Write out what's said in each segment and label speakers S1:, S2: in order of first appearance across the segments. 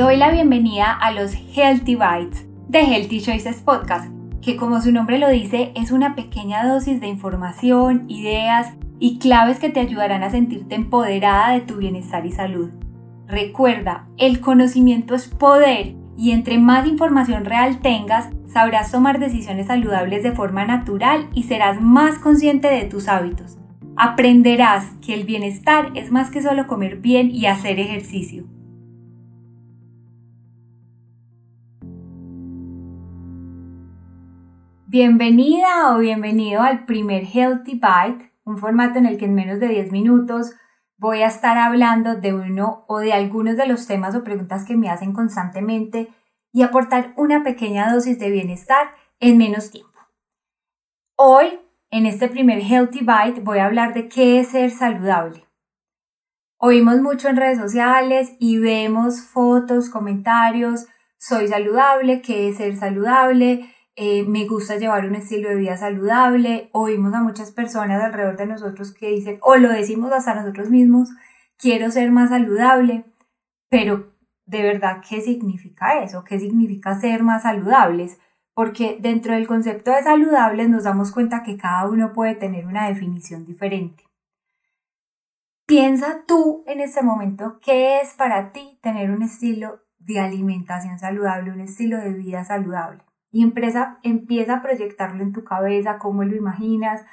S1: doy la bienvenida a los Healthy Bites de Healthy Choices Podcast, que como su nombre lo dice es una pequeña dosis de información, ideas y claves que te ayudarán a sentirte empoderada de tu bienestar y salud. Recuerda, el conocimiento es poder y entre más información real tengas, sabrás tomar decisiones saludables de forma natural y serás más consciente de tus hábitos. Aprenderás que el bienestar es más que solo comer bien y hacer ejercicio. Bienvenida o bienvenido al primer Healthy Bite, un formato en el que en menos de 10 minutos voy a estar hablando de uno o de algunos de los temas o preguntas que me hacen constantemente y aportar una pequeña dosis de bienestar en menos tiempo. Hoy, en este primer Healthy Bite, voy a hablar de qué es ser saludable. Oímos mucho en redes sociales y vemos fotos, comentarios, soy saludable, qué es ser saludable, eh, me gusta llevar un estilo de vida saludable, oímos a muchas personas alrededor de nosotros que dicen, o lo decimos hasta nosotros mismos, quiero ser más saludable, pero de verdad, ¿qué significa eso? ¿Qué significa ser más saludables? Porque dentro del concepto de saludables nos damos cuenta que cada uno puede tener una definición diferente. Piensa tú en este momento qué es para ti tener un estilo de alimentación saludable, un estilo de vida saludable y empieza, empieza a proyectarlo en tu cabeza, cómo lo imaginas,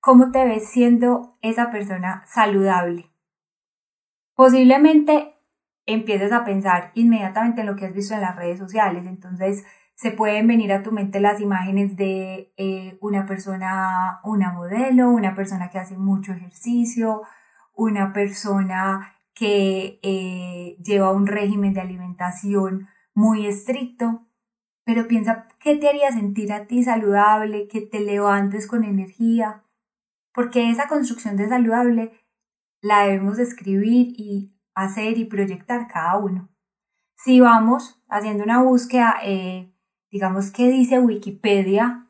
S1: cómo te ves siendo esa persona saludable. Posiblemente empieces a pensar inmediatamente en lo que has visto en las redes sociales, entonces se pueden venir a tu mente las imágenes de eh, una persona, una modelo, una persona que hace mucho ejercicio, una persona que eh, lleva un régimen de alimentación muy estricto pero piensa qué te haría sentir a ti saludable, que te levantes con energía, porque esa construcción de saludable la debemos escribir y hacer y proyectar cada uno. Si vamos haciendo una búsqueda, eh, digamos, ¿qué dice Wikipedia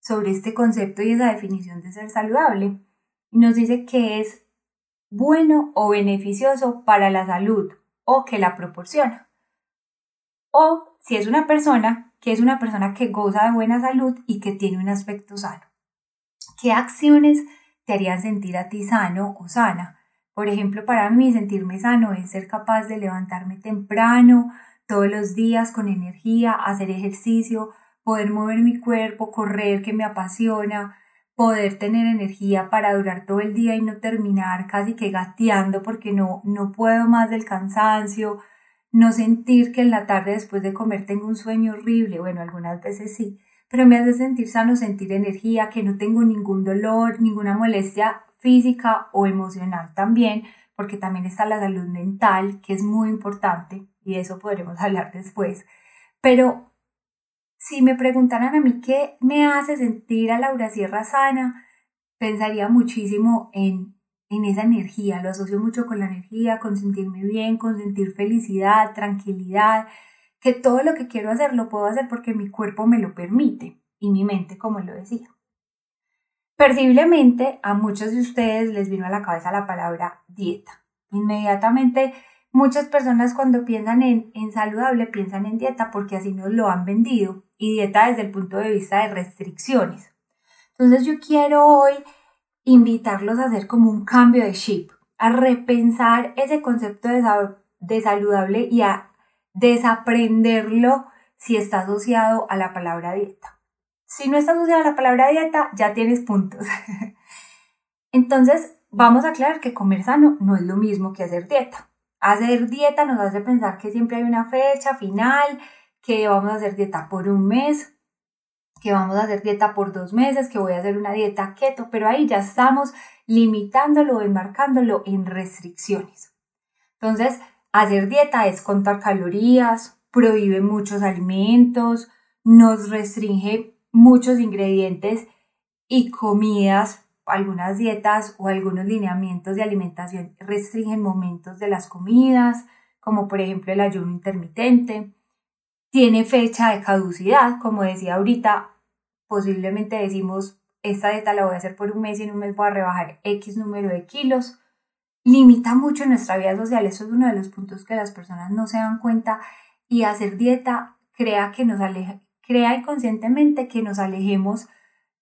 S1: sobre este concepto y esa definición de ser saludable? nos dice que es bueno o beneficioso para la salud o que la proporciona. O si es una persona que es una persona que goza de buena salud y que tiene un aspecto sano. ¿Qué acciones te harían sentir a ti sano o sana? Por ejemplo, para mí sentirme sano es ser capaz de levantarme temprano, todos los días con energía, hacer ejercicio, poder mover mi cuerpo, correr que me apasiona, poder tener energía para durar todo el día y no terminar casi que gateando porque no, no puedo más del cansancio, no sentir que en la tarde después de comer tengo un sueño horrible, bueno, algunas veces sí, pero me hace sentir sano, sentir energía, que no tengo ningún dolor, ninguna molestia física o emocional también, porque también está la salud mental, que es muy importante, y de eso podremos hablar después. Pero si me preguntaran a mí qué me hace sentir a Laura Sierra sana, pensaría muchísimo en en esa energía, lo asocio mucho con la energía, con sentirme bien, con sentir felicidad, tranquilidad, que todo lo que quiero hacer lo puedo hacer porque mi cuerpo me lo permite y mi mente, como lo decía. Percibiblemente a muchos de ustedes les vino a la cabeza la palabra dieta. Inmediatamente muchas personas cuando piensan en, en saludable piensan en dieta porque así nos lo han vendido y dieta desde el punto de vista de restricciones. Entonces yo quiero hoy invitarlos a hacer como un cambio de chip, a repensar ese concepto de, saludable y a desaprenderlo si está asociado a la palabra dieta. Si no está asociado a la palabra dieta, ya tienes puntos. Entonces, vamos a aclarar que comer sano no es lo mismo que hacer dieta. Hacer dieta nos hace pensar que siempre hay una fecha final, que vamos a hacer dieta por un mes, que vamos a hacer dieta por dos meses, que voy a hacer una dieta keto, pero ahí ya estamos limitándolo, embarcándolo en restricciones. Entonces, hacer dieta es contar calorías, prohíbe muchos alimentos, nos restringe muchos ingredientes y comidas, algunas dietas o algunos lineamientos de alimentación restringen momentos de las comidas, como por ejemplo el ayuno intermitente. Tiene fecha de caducidad, como decía ahorita, posiblemente decimos, esta dieta la voy a hacer por un mes y en un mes voy a rebajar X número de kilos. Limita mucho nuestra vida social. Eso es uno de los puntos que las personas no se dan cuenta y hacer dieta crea que nos aleja, crea inconscientemente que nos alejemos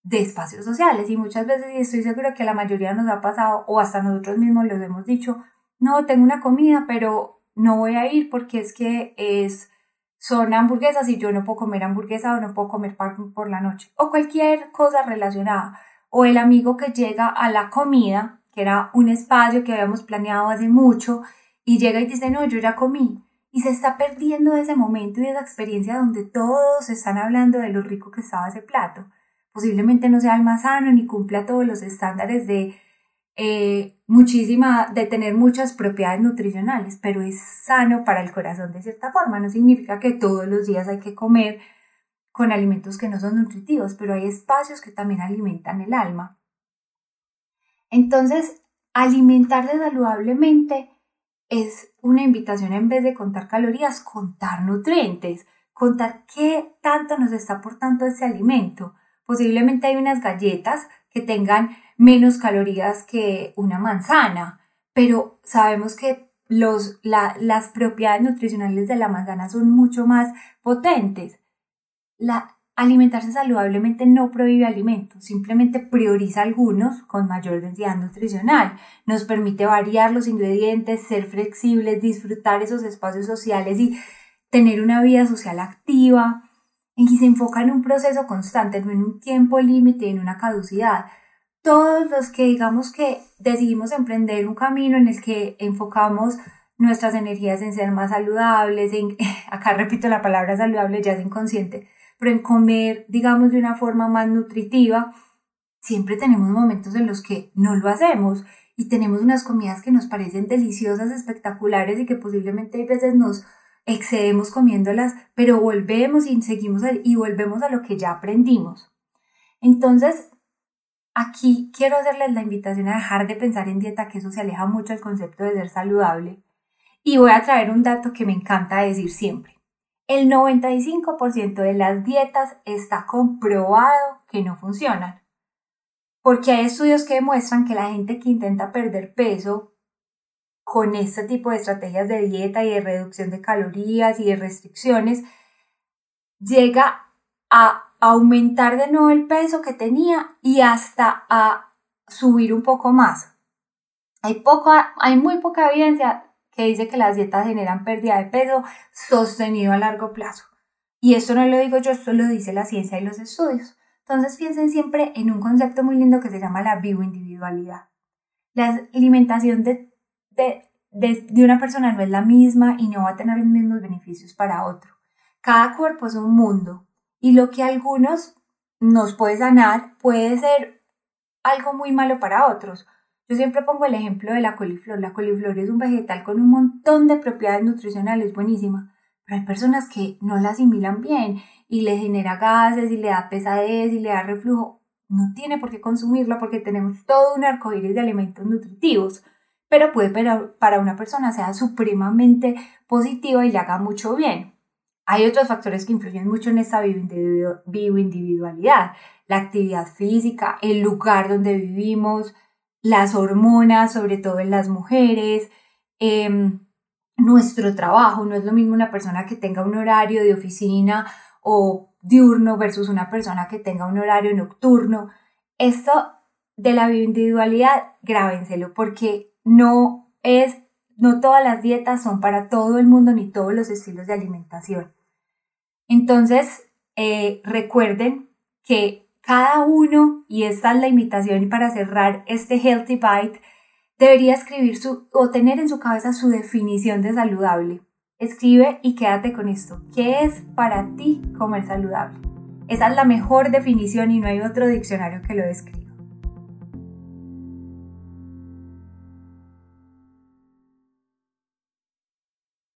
S1: de espacios sociales y muchas veces, y estoy segura que la mayoría nos ha pasado o hasta nosotros mismos los hemos dicho, no, tengo una comida, pero no voy a ir porque es que es, son hamburguesas y yo no puedo comer hamburguesa o no puedo comer pan por la noche o cualquier cosa relacionada o el amigo que llega a la comida, que era un espacio que habíamos planeado hace mucho y llega y dice, no, yo ya comí. Y se está perdiendo ese momento y esa experiencia donde todos están hablando de lo rico que estaba ese plato. Posiblemente no sea el más sano ni cumpla todos los estándares de eh, muchísima, de tener muchas propiedades nutricionales, pero es sano para el corazón de cierta forma. No significa que todos los días hay que comer con alimentos que no son nutritivos, pero hay espacios que también alimentan el alma. Entonces, alimentarse saludablemente es una invitación en vez de contar calorías, contar nutrientes, contar qué tanto nos está aportando ese alimento. Posiblemente hay unas galletas que tengan menos calorías que una manzana, pero sabemos que los, las propiedades nutricionales de la manzana son mucho más potentes. La, alimentarse saludablemente no prohíbe alimentos, simplemente prioriza algunos con mayor densidad nutricional. Nos permite variar los ingredientes, ser flexibles, disfrutar esos espacios sociales y tener una vida social activa, que se enfoca en un proceso constante, no en un tiempo límite, en una caducidad todos los que digamos que decidimos emprender un camino en el que enfocamos nuestras energías en ser más saludables, acá repito la palabra saludable, ya es inconsciente, pero en comer, digamos, de una forma más nutritiva, siempre tenemos momentos en los que no lo hacemos y tenemos unas comidas que nos parecen deliciosas, espectaculares y que posiblemente hay veces nos excedemos comiéndolas, pero volvemos y seguimos y volvemos a lo que ya aprendimos. Entonces, Aquí quiero hacerles la invitación a dejar de pensar en dieta, que eso se aleja mucho del concepto de ser saludable. Y voy a traer un dato que me encanta decir siempre. El 95% de las dietas está comprobado que no funcionan. Porque hay estudios que demuestran que la gente que intenta perder peso con este tipo de estrategias de dieta y de reducción de calorías y de restricciones llega a aumentar de nuevo el peso que tenía y hasta a subir un poco más. Hay, poca, hay muy poca evidencia que dice que las dietas generan pérdida de peso sostenido a largo plazo. Y esto no lo digo yo, esto lo dice la ciencia y los estudios. Entonces piensen siempre en un concepto muy lindo que se llama la bioindividualidad. La alimentación de, de, de una persona no es la misma y no va a tener los mismos beneficios para otro. Cada cuerpo es un mundo y lo que a algunos nos puede sanar puede ser algo muy malo para otros. Yo siempre pongo el ejemplo de la coliflor. La coliflor es un vegetal con un montón de propiedades nutricionales, buenísima, pero hay personas que no la asimilan bien y le genera gases y le da pesadez y le da reflujo. No tiene por qué consumirla porque tenemos todo un arcoíris de alimentos nutritivos, pero puede para una persona sea supremamente positiva y le haga mucho bien. Hay otros factores que influyen mucho en esta bioindividualidad, la actividad física, el lugar donde vivimos, las hormonas, sobre todo en las mujeres, em, nuestro trabajo. No es lo mismo una persona que tenga un horario de oficina o diurno versus una persona que tenga un horario nocturno. Esto de la bioindividualidad, grábenselo, porque no es, no todas las dietas son para todo el mundo ni todos los estilos de alimentación. Entonces, eh, recuerden que cada uno, y esta es la invitación para cerrar este Healthy Bite, debería escribir su, o tener en su cabeza su definición de saludable. Escribe y quédate con esto. ¿Qué es para ti comer saludable? Esa es la mejor definición y no hay otro diccionario que lo describa.